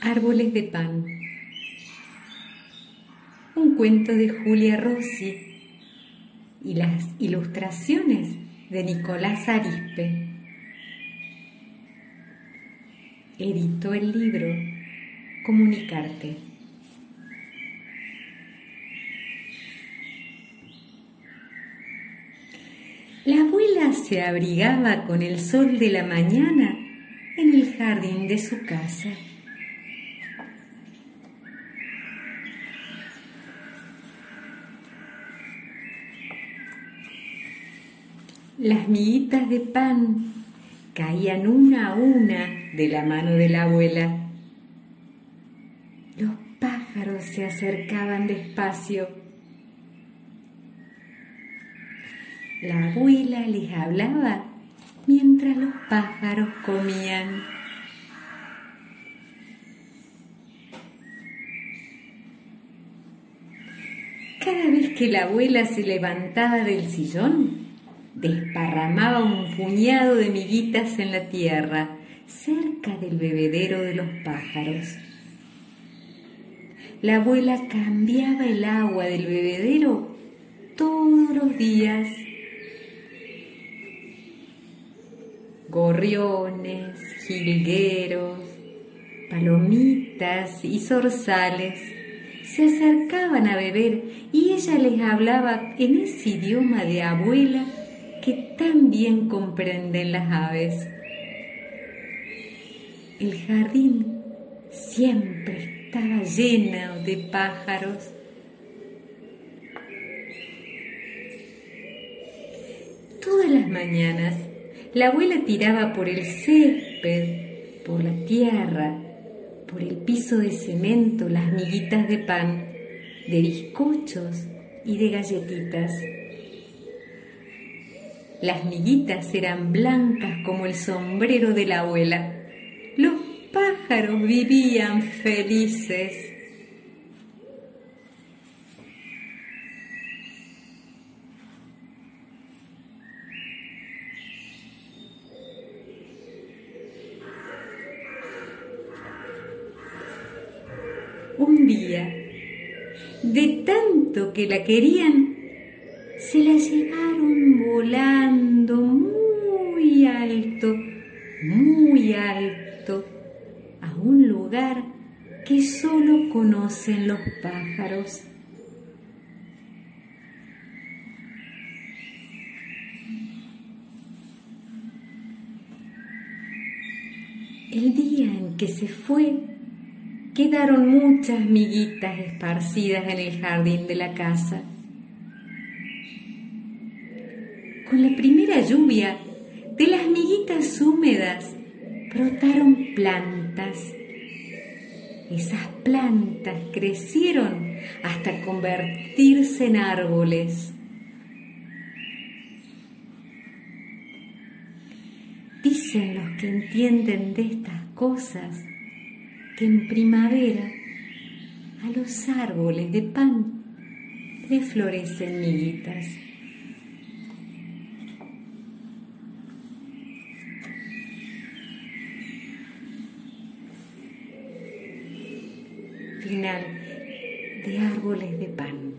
Árboles de pan. Un cuento de Julia Rossi y las ilustraciones de Nicolás Arispe. Editó el libro Comunicarte. La abuela se abrigaba con el sol de la mañana en el jardín de su casa. Las miguitas de pan caían una a una de la mano de la abuela. Los pájaros se acercaban despacio. La abuela les hablaba mientras los pájaros comían. Cada vez que la abuela se levantaba del sillón, desparramaba un puñado de miguitas en la tierra, cerca del bebedero de los pájaros. La abuela cambiaba el agua del bebedero todos los días. Gorriones, jilgueros, palomitas y zorzales se acercaban a beber y ella les hablaba en ese idioma de abuela que tan bien comprenden las aves. El jardín siempre estaba lleno de pájaros. Todas las mañanas la abuela tiraba por el césped, por la tierra, por el piso de cemento las miguitas de pan, de bizcochos y de galletitas. Las miguitas eran blancas como el sombrero de la abuela. Los pájaros vivían felices. Un día, de tanto que la querían, se la llevaron volando muy alto, muy alto, a un lugar que solo conocen los pájaros. El día en que se fue, quedaron muchas miguitas esparcidas en el jardín de la casa. Con la primera lluvia, de las miguitas húmedas brotaron plantas. Esas plantas crecieron hasta convertirse en árboles. Dicen los que entienden de estas cosas que en primavera a los árboles de pan le florecen miguitas. final de árboles de pan.